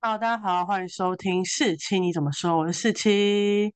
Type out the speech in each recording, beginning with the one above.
好大家好，欢迎收听四七你怎么说？我是四七。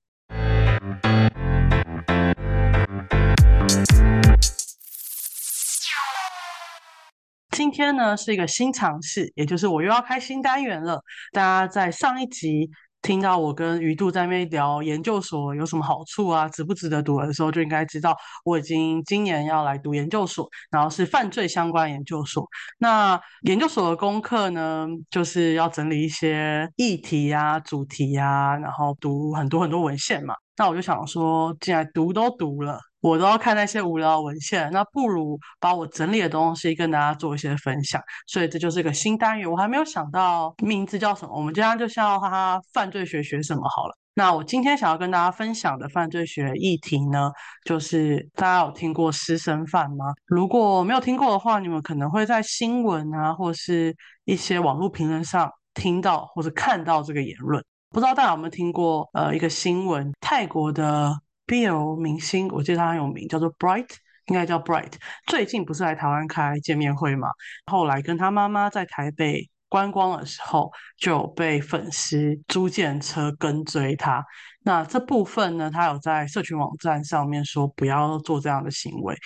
今天呢是一个新尝试，也就是我又要开新单元了。大家在上一集听到我跟鱼度在那边聊研究所有什么好处啊，值不值得读的时候，就应该知道我已经今年要来读研究所，然后是犯罪相关研究所。那研究所的功课呢，就是要整理一些议题呀、主题呀，然后读很多很多文献嘛。那我就想说，既然读都读了。我都要看那些无聊文献，那不如把我整理的东西跟大家做一些分享。所以这就是一个新单元，我还没有想到名字叫什么。我们今天就叫它“犯罪学学什么”好了。那我今天想要跟大家分享的犯罪学议题呢，就是大家有听过师生犯吗？如果没有听过的话，你们可能会在新闻啊，或是一些网络评论上听到或者看到这个言论。不知道大家有没有听过？呃，一个新闻，泰国的。BL 明星，我记得他很有名，叫做 Bright，应该叫 Bright。最近不是来台湾开见面会嘛？后来跟他妈妈在台北观光的时候，就被粉丝租借车跟追他。那这部分呢，他有在社群网站上面说不要做这样的行为。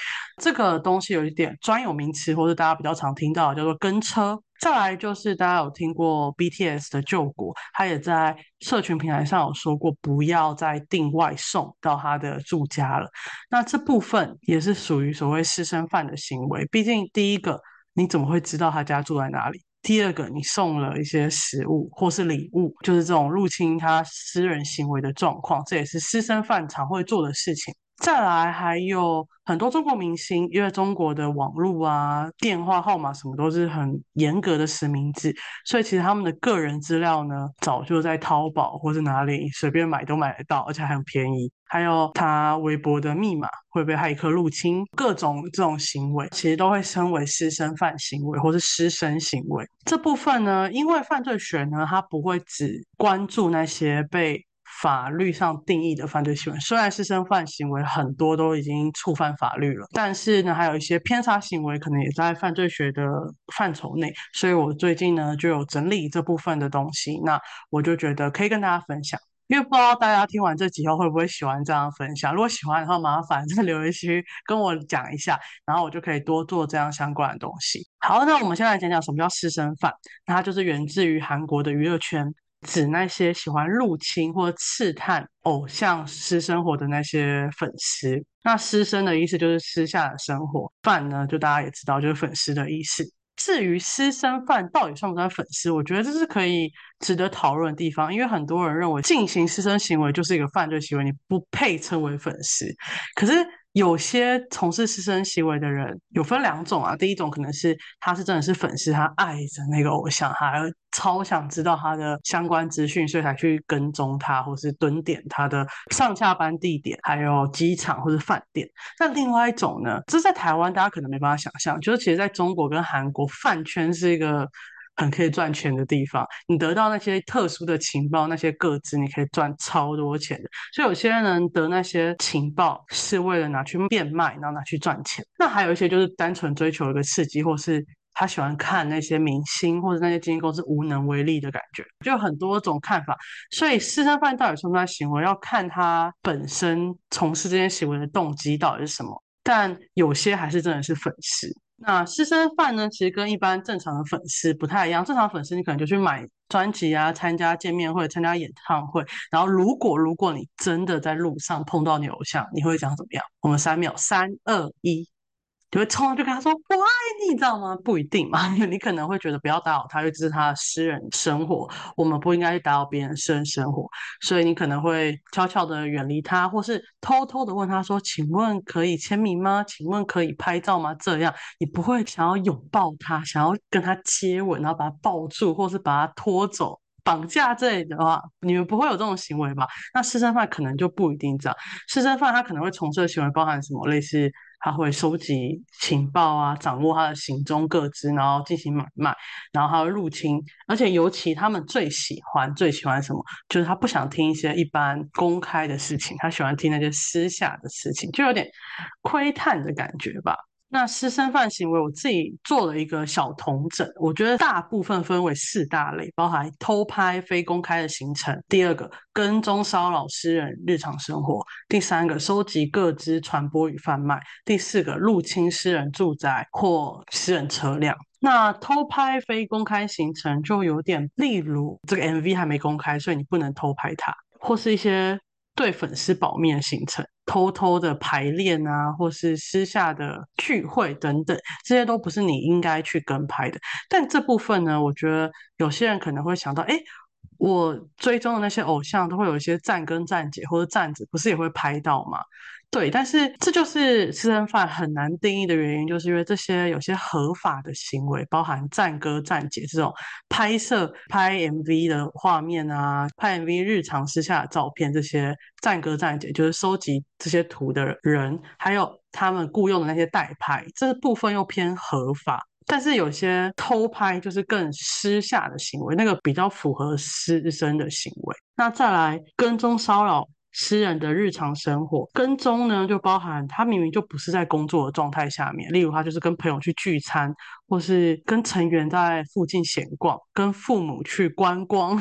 这个东西有一点专有名词，或者大家比较常听到，叫做跟车。再来就是大家有听过 BTS 的救国，他也在社群平台上有说过，不要再订外送到他的住家了。那这部分也是属于所谓私生饭的行为。毕竟第一个，你怎么会知道他家住在哪里？第二个，你送了一些食物或是礼物，就是这种入侵他私人行为的状况，这也是私生饭常会做的事情。再来还有很多中国明星，因为中国的网络啊、电话号码什么都是很严格的实名制，所以其实他们的个人资料呢，早就在淘宝或是哪里随便买都买得到，而且还很便宜。还有他微博的密码会被骇客入侵，各种这种行为，其实都会称为私生饭行为或是私生行为。这部分呢，因为犯罪学呢，它不会只关注那些被。法律上定义的犯罪行为，虽然是生犯行为很多都已经触犯法律了，但是呢，还有一些偏差行为可能也在犯罪学的范畴内。所以我最近呢就有整理这部分的东西，那我就觉得可以跟大家分享。因为不知道大家听完这集后会不会喜欢这样分享，如果喜欢的话，麻烦在留言区跟我讲一下，然后我就可以多做这样相关的东西。好，那我们先来讲讲什么叫私生饭，那它就是源自于韩国的娱乐圈。指那些喜欢入侵或刺探偶像私生活的那些粉丝。那私生的意思就是私下的生活，饭呢就大家也知道就是粉丝的意思。至于私生饭到底算不算粉丝，我觉得这是可以值得讨论的地方，因为很多人认为进行私生行为就是一个犯罪行为，你不配称为粉丝。可是。有些从事私生行为的人有分两种啊，第一种可能是他是真的是粉丝，他爱着那个偶像，他超想知道他的相关资讯，所以才去跟踪他，或是蹲点他的上下班地点，还有机场或者饭店。那另外一种呢，这在台湾大家可能没办法想象，就是其实在中国跟韩国饭圈是一个。很可以赚钱的地方，你得到那些特殊的情报，那些个资，你可以赚超多钱的。所以有些人得那些情报是为了拿去变卖，然后拿去赚钱。那还有一些就是单纯追求一个刺激，或是他喜欢看那些明星或者那些经纪公司无能为力的感觉，就很多种看法。所以私生饭到底算不算行为，要看他本身从事这些行为的动机到底是什么。但有些还是真的是粉丝。那私生饭呢？其实跟一般正常的粉丝不太一样。正常粉丝你可能就去买专辑啊，参加见面会、参加演唱会。然后如果如果你真的在路上碰到你偶像，你会讲怎么样？我们三秒，三二一。你会冲上去跟他说“我爱你”，你知道吗？不一定嘛，你可能会觉得不要打扰他，因为这是他的私人生活，我们不应该去打扰别人私人生活，所以你可能会悄悄的远离他，或是偷偷的问他说：“请问可以签名吗？请问可以拍照吗？”这样你不会想要拥抱他，想要跟他接吻，然后把他抱住，或是把他拖走、绑架这类的话，你们不会有这种行为吧？那私生饭可能就不一定这样，私生饭他可能会从事的行为包含什么？类似。他会收集情报啊，掌握他的行踪各资，然后进行买卖，然后他会入侵，而且尤其他们最喜欢最喜欢什么，就是他不想听一些一般公开的事情，他喜欢听那些私下的事情，就有点窥探的感觉吧。那私生饭行为，我自己做了一个小统整，我觉得大部分分为四大类，包含偷拍非公开的行程；第二个，跟踪骚扰私人日常生活；第三个，收集各资传播与贩卖；第四个，入侵私人住宅或私人车辆。那偷拍非公开行程就有点，例如这个 MV 还没公开，所以你不能偷拍它，或是一些对粉丝保密的行程。偷偷的排练啊，或是私下的聚会等等，这些都不是你应该去跟拍的。但这部分呢，我觉得有些人可能会想到，哎，我追踪的那些偶像都会有一些站跟站姐或者站子，不是也会拍到吗？对，但是这就是私生饭很难定义的原因，就是因为这些有些合法的行为，包含站歌、站姐这种拍摄、拍 MV 的画面啊，拍 MV 日常私下的照片，这些站歌、站姐就是收集这些图的人，还有他们雇佣的那些代拍，这部分又偏合法。但是有些偷拍就是更私下的行为，那个比较符合私生的行为。那再来跟踪骚扰。私人的日常生活跟踪呢，就包含他明明就不是在工作的状态下面，例如他就是跟朋友去聚餐，或是跟成员在附近闲逛，跟父母去观光，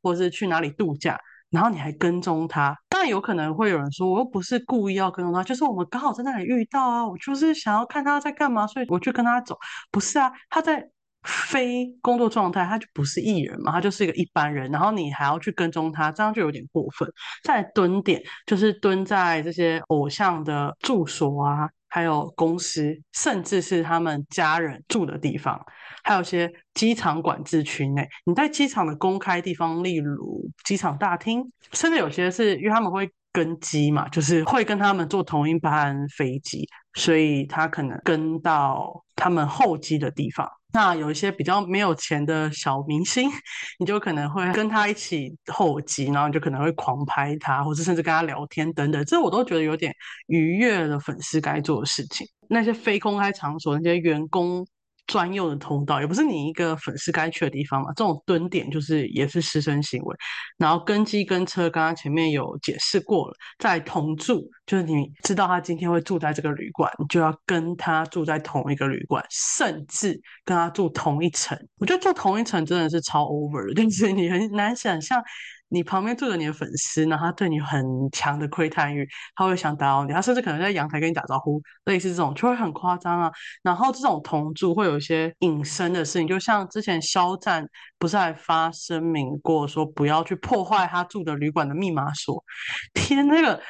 或是去哪里度假，然后你还跟踪他。当然有可能会有人说，我又不是故意要跟踪他，就是我们刚好在那里遇到啊，我就是想要看他在干嘛，所以我去跟他走。不是啊，他在。非工作状态，他就不是艺人嘛，他就是一个一般人。然后你还要去跟踪他，这样就有点过分。再蹲点，就是蹲在这些偶像的住所啊，还有公司，甚至是他们家人住的地方，还有些机场管制区内。你在机场的公开地方，例如机场大厅，甚至有些是因为他们会跟机嘛，就是会跟他们坐同一班飞机，所以他可能跟到他们候机的地方。那有一些比较没有钱的小明星，你就可能会跟他一起候机，然后你就可能会狂拍他，或者甚至跟他聊天等等，这我都觉得有点愉悦的粉丝该做的事情。那些非公开场所，那些员工。专用的通道也不是你一个粉丝该去的地方嘛？这种蹲点就是也是私生行为。然后跟机跟车，刚刚前面有解释过了，在同住就是你知道他今天会住在这个旅馆，你就要跟他住在同一个旅馆，甚至跟他住同一层。我觉得住同一层真的是超 over，就是你很难想象。你旁边住着你的粉丝，然后他对你很强的窥探欲，他会想打扰你，他甚至可能在阳台跟你打招呼，类似这种就会很夸张啊。然后这种同住会有一些隐身的事情，就像之前肖战不是还发声明过说不要去破坏他住的旅馆的密码锁？天，那个。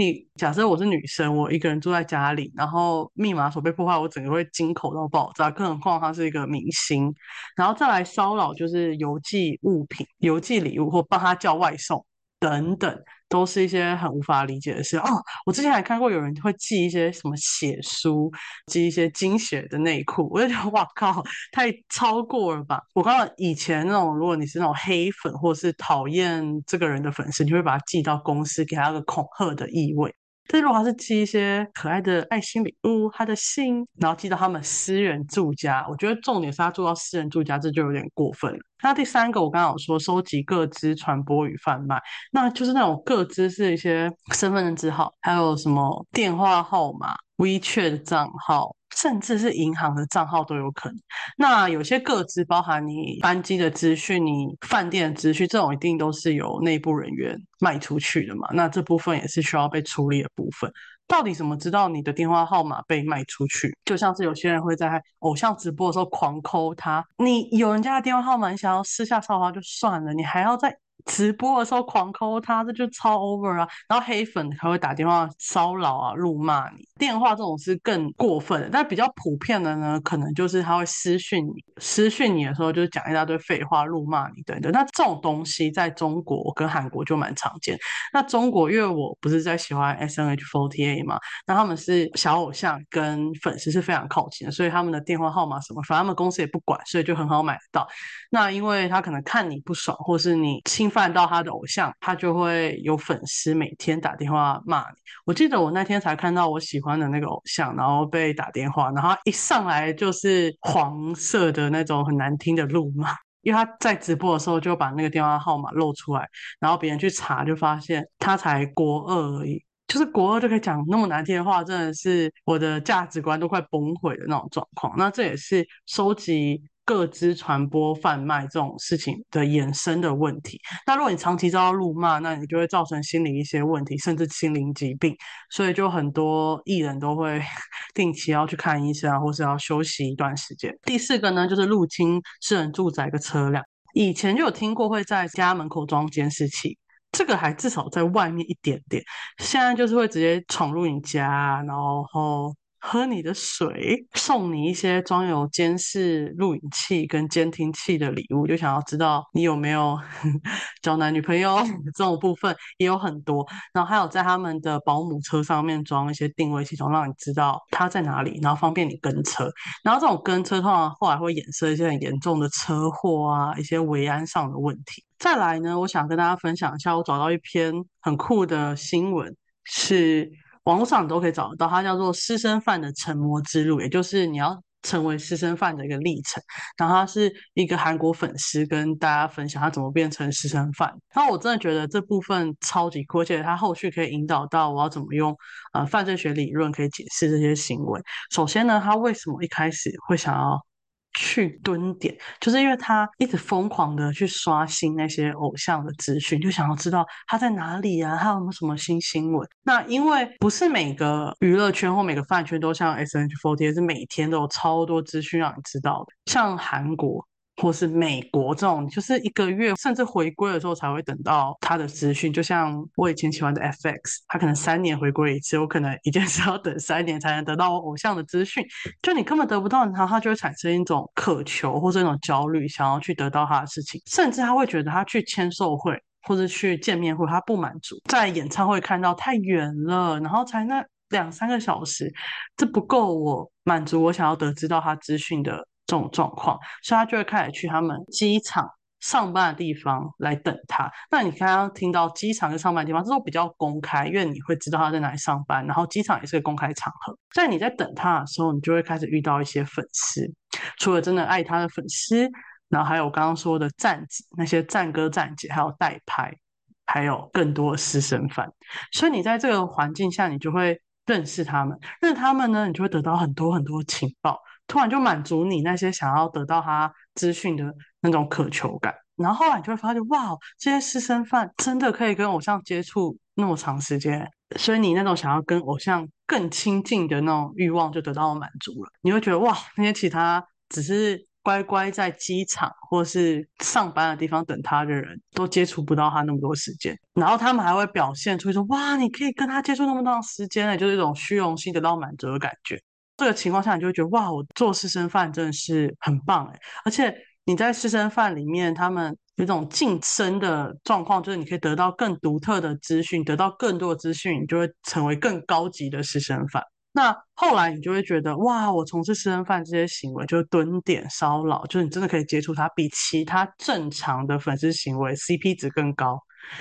你假设我是女生，我一个人住在家里，然后密码锁被破坏，我整个会惊恐到爆炸。更何况她是一个明星，然后再来骚扰，就是邮寄物品、邮寄礼物或帮她叫外送等等。都是一些很无法理解的事哦。我之前还看过有人会寄一些什么血书，寄一些精血的内裤，我就觉得哇靠，太超过了吧！我刚刚以前那种，如果你是那种黑粉或是讨厌这个人的粉丝，你会把他寄到公司，给他个恐吓的意味。但如果他是寄一些可爱的爱心礼物，他的信，然后寄到他们私人住家，我觉得重点是他住到私人住家，这就有点过分了。那第三个，我刚刚有说收集各资传播与贩卖，那就是那种各资是一些身份证字号，还有什么电话号码、WeChat 的账号。甚至是银行的账号都有可能。那有些个资包含你班机的资讯、你饭店的资讯，这种一定都是由内部人员卖出去的嘛？那这部分也是需要被处理的部分。到底怎么知道你的电话号码被卖出去？就像是有些人会在偶像直播的时候狂抠他，你有人家的电话号码，你想要私下骚扰就算了，你还要在。直播的时候狂抠他，这就超 over 啊！然后黑粉还会打电话骚扰啊、辱骂你。电话这种是更过分的，但比较普遍的呢，可能就是他会私讯你，私讯你的时候就讲一大堆废话、辱骂你等等。那这种东西在中国跟韩国就蛮常见。那中国因为我不是在喜欢 S M H Forte 嘛，那他们是小偶像跟粉丝是非常靠近的，所以他们的电话号码什么，反正他们公司也不管，所以就很好买得到。那因为他可能看你不爽，或是你侵犯到他的偶像，他就会有粉丝每天打电话骂你。我记得我那天才看到我喜欢的那个偶像，然后被打电话，然后一上来就是黄色的那种很难听的怒骂，因为他在直播的时候就把那个电话号码露出来，然后别人去查就发现他才国二而已。就是国二就可以讲那么难听的话，真的是我的价值观都快崩毁的那种状况。那这也是收集各资传播贩卖这种事情的衍生的问题。那如果你长期遭到辱骂，那你就会造成心理一些问题，甚至心灵疾病。所以就很多艺人都会 定期要去看医生啊，或是要休息一段时间。第四个呢，就是入侵私人住宅的车辆。以前就有听过会在家门口装监视器。这个还至少在外面一点点，现在就是会直接闯入你家，然后喝你的水，送你一些装有监视录影器跟监听器的礼物，就想要知道你有没有 交男女朋友这种部分也有很多。然后还有在他们的保姆车上面装一些定位系统，让你知道他在哪里，然后方便你跟车。然后这种跟车通常后来会衍生一些很严重的车祸啊，一些维安上的问题。再来呢，我想跟大家分享一下，我找到一篇很酷的新闻，是网络上都可以找得到，它叫做《私生饭的成魔之路》，也就是你要成为私生饭的一个历程。然后他是一个韩国粉丝跟大家分享他怎么变成私生饭。那我真的觉得这部分超级酷，而且他后续可以引导到我要怎么用呃犯罪学理论可以解释这些行为。首先呢，他为什么一开始会想要？去蹲点，就是因为他一直疯狂的去刷新那些偶像的资讯，就想要知道他在哪里啊，他有没有什么新新闻。那因为不是每个娱乐圈或每个饭圈都像 S N H Forty 是每天都有超多资讯让你知道的，像韩国。或是美国这种，就是一个月甚至回归的时候才会等到他的资讯。就像我以前喜欢的 FX，他可能三年回归一次，我可能一件事要等三年才能得到我偶像的资讯。就你根本得不到，然后他就会产生一种渴求或者一种焦虑，想要去得到他的事情，甚至他会觉得他去签售会或者去见面会，他不满足，在演唱会看到太远了，然后才那两三个小时，这不够我满足我想要得知到他资讯的。这种状况，所以他就会开始去他们机场上班的地方来等他。那你刚刚听到机场跟上班的地方，这都比较公开，因为你会知道他在哪里上班，然后机场也是个公开场合。在你在等他的时候，你就会开始遇到一些粉丝，除了真的爱他的粉丝，然后还有我刚刚说的站子，那些站哥站姐，还有代拍，还有更多的私生饭。所以你在这个环境下，你就会认识他们，认识他们呢，你就会得到很多很多情报。突然就满足你那些想要得到他资讯的那种渴求感，然后后来你就会发现，哇，这些私生饭真的可以跟偶像接触那么长时间，所以你那种想要跟偶像更亲近的那种欲望就得到满足了。你会觉得，哇，那些其他只是乖乖在机场或是上班的地方等他的人都接触不到他那么多时间，然后他们还会表现出一种，哇，你可以跟他接触那么长时间，就是一种虚荣心得到满足的感觉。这个情况下，你就会觉得哇，我做私生饭真的是很棒哎！而且你在私生饭里面，他们有一种晋升的状况，就是你可以得到更独特的资讯，得到更多的资讯，你就会成为更高级的私生饭。那后来你就会觉得哇，我从事私生饭这些行为，就是蹲点骚扰，就是你真的可以接触他，比其他正常的粉丝行为 CP 值更高。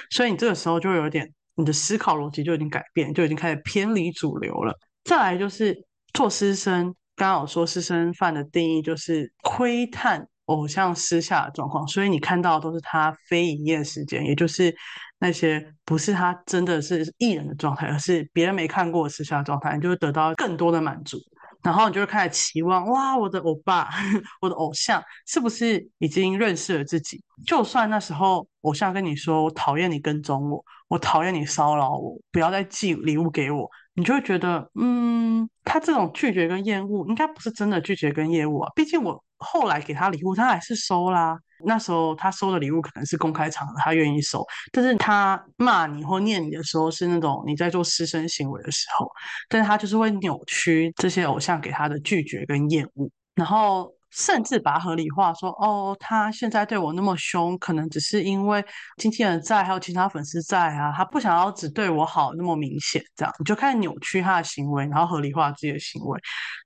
所以你这个时候就有点，你的思考逻辑就已经改变，就已经开始偏离主流了。再来就是。做师生，刚刚我说师生饭的定义就是窥探偶像私下的状况，所以你看到的都是他非营业时间，也就是那些不是他真的是艺人的状态，而是别人没看过私下的状态，你就会得到更多的满足，然后你就会开始期望，哇，我的欧巴，我的偶像是不是已经认识了自己？就算那时候偶像跟你说，我讨厌你跟踪我，我讨厌你骚扰我，不要再寄礼物给我。你就会觉得，嗯，他这种拒绝跟厌恶，应该不是真的拒绝跟厌恶啊。毕竟我后来给他礼物，他还是收啦。那时候他收的礼物可能是公开场合，他愿意收。但是他骂你或念你的时候，是那种你在做私生行为的时候。但是他就是会扭曲这些偶像给他的拒绝跟厌恶，然后。甚至把它合理化，说哦，他现在对我那么凶，可能只是因为经纪人在，还有其他粉丝在啊，他不想要只对我好那么明显，这样你就开始扭曲他的行为，然后合理化自己的行为，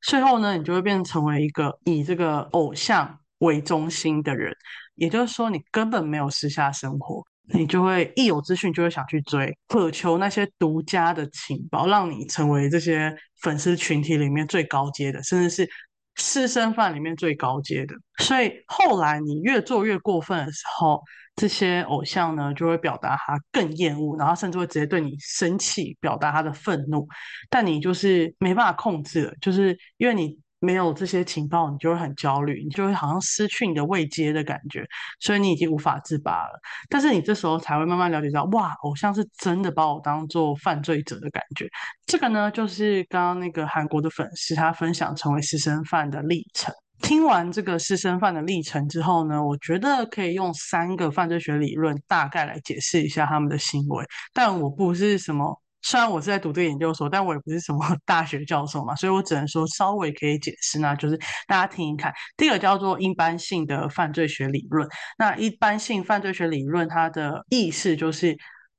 最后呢，你就会变成为一个以这个偶像为中心的人，也就是说，你根本没有私下生活，你就会一有资讯就会想去追，渴求那些独家的情报，让你成为这些粉丝群体里面最高阶的，甚至是。私生饭里面最高阶的，所以后来你越做越过分的时候，这些偶像呢就会表达他更厌恶，然后甚至会直接对你生气，表达他的愤怒，但你就是没办法控制了，就是因为你。没有这些情报，你就会很焦虑，你就会好像失去你的未接的感觉，所以你已经无法自拔了。但是你这时候才会慢慢了解到，哇，偶像是真的把我当做犯罪者的感觉。这个呢，就是刚刚那个韩国的粉丝他分享成为私生饭的历程。听完这个私生饭的历程之后呢，我觉得可以用三个犯罪学理论大概来解释一下他们的行为。但我不是什么。虽然我是在读这个研究所，但我也不是什么 大学教授嘛，所以我只能说稍微可以解释那就是大家听一看。第一个叫做一般性的犯罪学理论，那一般性犯罪学理论它的意思就是，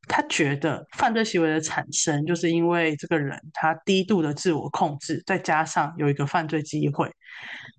他觉得犯罪行为的产生就是因为这个人他低度的自我控制，再加上有一个犯罪机会。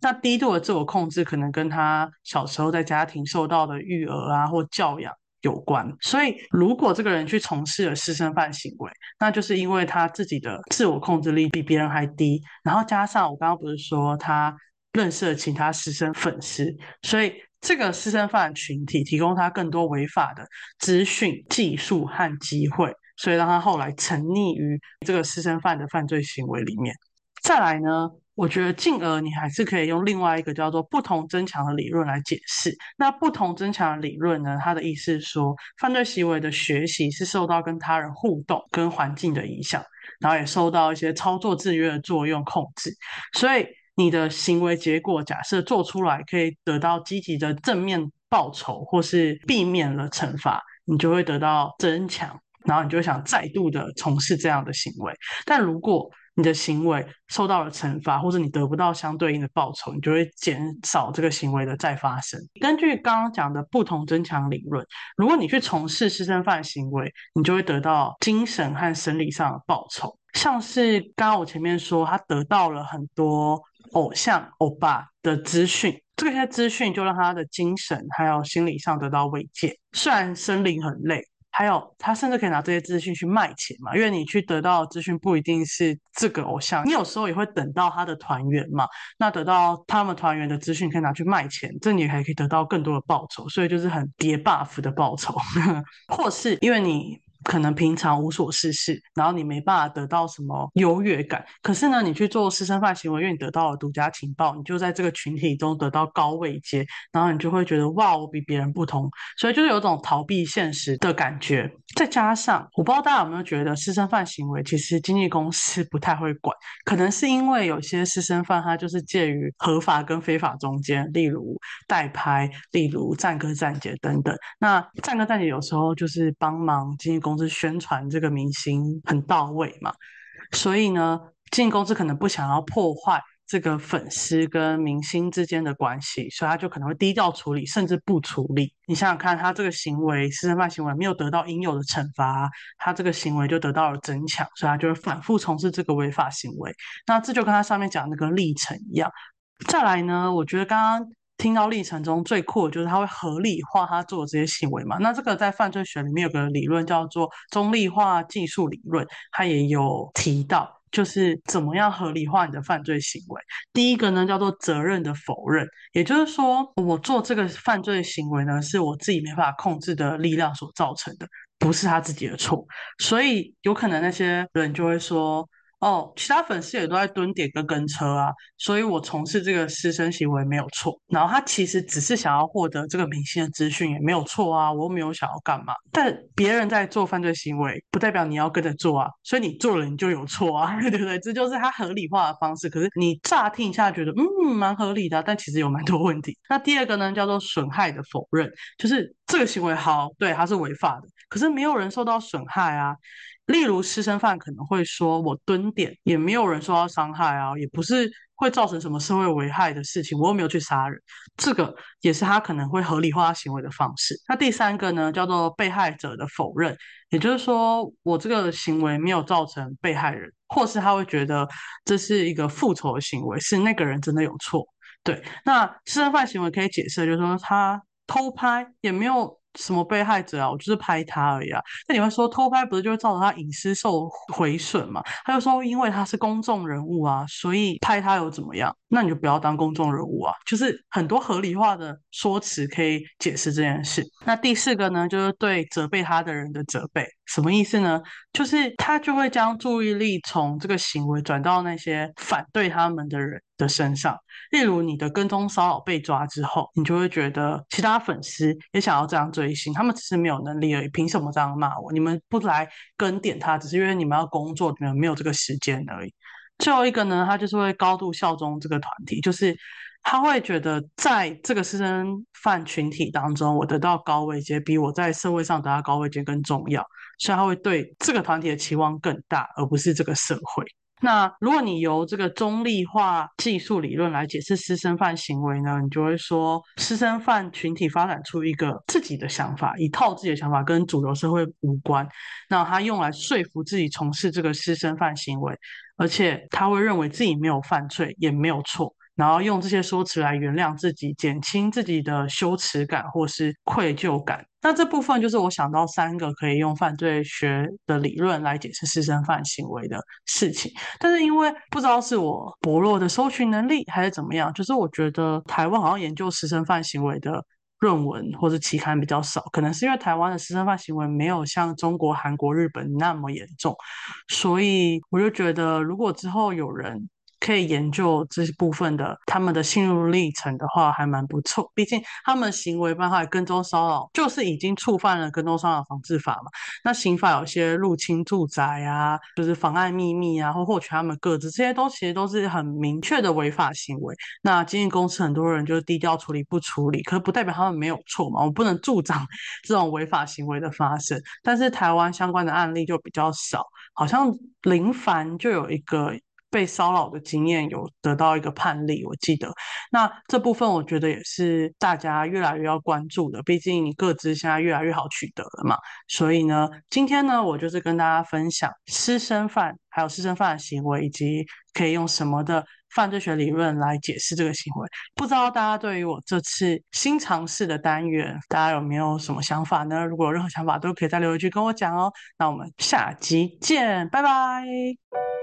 那低度的自我控制可能跟他小时候在家庭受到的育儿啊或教养。有关，所以如果这个人去从事了私生饭行为，那就是因为他自己的自我控制力比别人还低，然后加上我刚刚不是说他认识了其他私生粉丝，所以这个私生饭群体提供他更多违法的资讯、技术和机会，所以让他后来沉溺于这个私生饭的犯罪行为里面。再来呢？我觉得进而你还是可以用另外一个叫做不同增强的理论来解释。那不同增强的理论呢？它的意思是说，犯罪行为的学习是受到跟他人互动、跟环境的影响，然后也受到一些操作制约的作用控制。所以你的行为结果假设做出来可以得到积极的正面报酬，或是避免了惩罚，你就会得到增强，然后你就想再度的从事这样的行为。但如果你的行为受到了惩罚，或者你得不到相对应的报酬，你就会减少这个行为的再发生。根据刚刚讲的不同增强理论，如果你去从事私生饭行为，你就会得到精神和生理上的报酬。像是刚刚我前面说，他得到了很多偶像欧巴的资讯，这些资讯就让他的精神还有心理上得到慰藉。虽然生理很累。还有，他甚至可以拿这些资讯去卖钱嘛？因为你去得到资讯不一定是这个偶像，你有时候也会等到他的团员嘛。那得到他们团员的资讯可以拿去卖钱，这你还可以得到更多的报酬，所以就是很叠 buff 的报酬，或是因为你。可能平常无所事事，然后你没办法得到什么优越感。可是呢，你去做私生饭行为，因为你得到了独家情报，你就在这个群体中得到高位阶，然后你就会觉得哇，我比别人不同，所以就是有种逃避现实的感觉。再加上，我不知道大家有没有觉得私生饭行为其实经纪公司不太会管，可能是因为有些私生饭他就是介于合法跟非法中间，例如代拍，例如战哥战姐等等。那战哥战姐有时候就是帮忙经纪公。是宣传这个明星很到位嘛，所以呢，经纪公司可能不想要破坏这个粉丝跟明星之间的关系，所以他就可能会低调处理，甚至不处理。你想想看，他这个行为私生饭行为没有得到应有的惩罚，他这个行为就得到了增强，所以他就会反复从事这个违法行为。那这就跟他上面讲那个历程一样。再来呢，我觉得刚刚。听到历程中最酷的就是他会合理化他做的这些行为嘛？那这个在犯罪学里面有个理论叫做中立化技术理论，它也有提到，就是怎么样合理化你的犯罪行为。第一个呢叫做责任的否认，也就是说我做这个犯罪行为呢是我自己没办法控制的力量所造成的，不是他自己的错，所以有可能那些人就会说。哦，其他粉丝也都在蹲点跟跟车啊，所以我从事这个私生行为没有错。然后他其实只是想要获得这个明星的资讯也没有错啊，我又没有想要干嘛。但别人在做犯罪行为，不代表你要跟着做啊，所以你做了你就有错啊，对不对？这就是他合理化的方式。可是你乍听一下觉得嗯蛮合理的，但其实有蛮多问题。那第二个呢，叫做损害的否认，就是这个行为好，对，它是违法的，可是没有人受到损害啊。例如，私生饭可能会说：“我蹲点也没有人受到伤害啊，也不是会造成什么社会危害的事情，我又没有去杀人。”这个也是他可能会合理化行为的方式。那第三个呢，叫做被害者的否认，也就是说，我这个行为没有造成被害人，或是他会觉得这是一个复仇的行为，是那个人真的有错。对，那私生饭行为可以解释，就是说他偷拍也没有。什么被害者啊，我就是拍他而已啊。那你会说偷拍不是就会造成他隐私受毁损嘛？他就说因为他是公众人物啊，所以拍他又怎么样？那你就不要当公众人物啊。就是很多合理化的说辞可以解释这件事。那第四个呢，就是对责备他的人的责备，什么意思呢？就是他就会将注意力从这个行为转到那些反对他们的人的身上。例如你的跟踪骚扰被抓之后，你就会觉得其他粉丝也想要这样追星，他们只是没有能力而已，凭什么这样骂我？你们不来跟点他，只是因为你们要工作，你们没有这个时间而已。最后一个呢，他就是会高度效忠这个团体，就是他会觉得在这个私生饭群体当中，我得到高位阶，比我在社会上得到高位阶更重要，所以他会对这个团体的期望更大，而不是这个社会。那如果你由这个中立化技术理论来解释私生饭行为呢，你就会说私生饭群体发展出一个自己的想法，一套自己的想法跟主流社会无关。那他用来说服自己从事这个私生饭行为，而且他会认为自己没有犯罪，也没有错。然后用这些说辞来原谅自己，减轻自己的羞耻感或是愧疚感。那这部分就是我想到三个可以用犯罪学的理论来解释私生饭行为的事情。但是因为不知道是我薄弱的搜寻能力还是怎么样，就是我觉得台湾好像研究私生饭行为的论文或者期刊比较少，可能是因为台湾的私生饭行为没有像中国、韩国、日本那么严重，所以我就觉得如果之后有人。可以研究这部分的他们的心路历程的话，还蛮不错。毕竟他们行为包括跟踪骚扰，就是已经触犯了跟踪骚扰防治法嘛。那刑法有些入侵住宅啊，就是妨碍秘密啊，或获取他们个资，这些都其实都是很明确的违法行为。那经纪公司很多人就是低调处理不处理，可不代表他们没有错嘛。我不能助长 这种违法行为的发生。但是台湾相关的案例就比较少，好像林凡就有一个。被骚扰的经验有得到一个判例，我记得。那这部分我觉得也是大家越来越要关注的，毕竟你各自现在越来越好取得了嘛。所以呢，今天呢，我就是跟大家分享私生饭，还有私生饭的行为，以及可以用什么的犯罪学理论来解释这个行为。不知道大家对于我这次新尝试的单元，大家有没有什么想法呢？如果有任何想法，都可以在留言区跟我讲哦。那我们下集见，拜拜。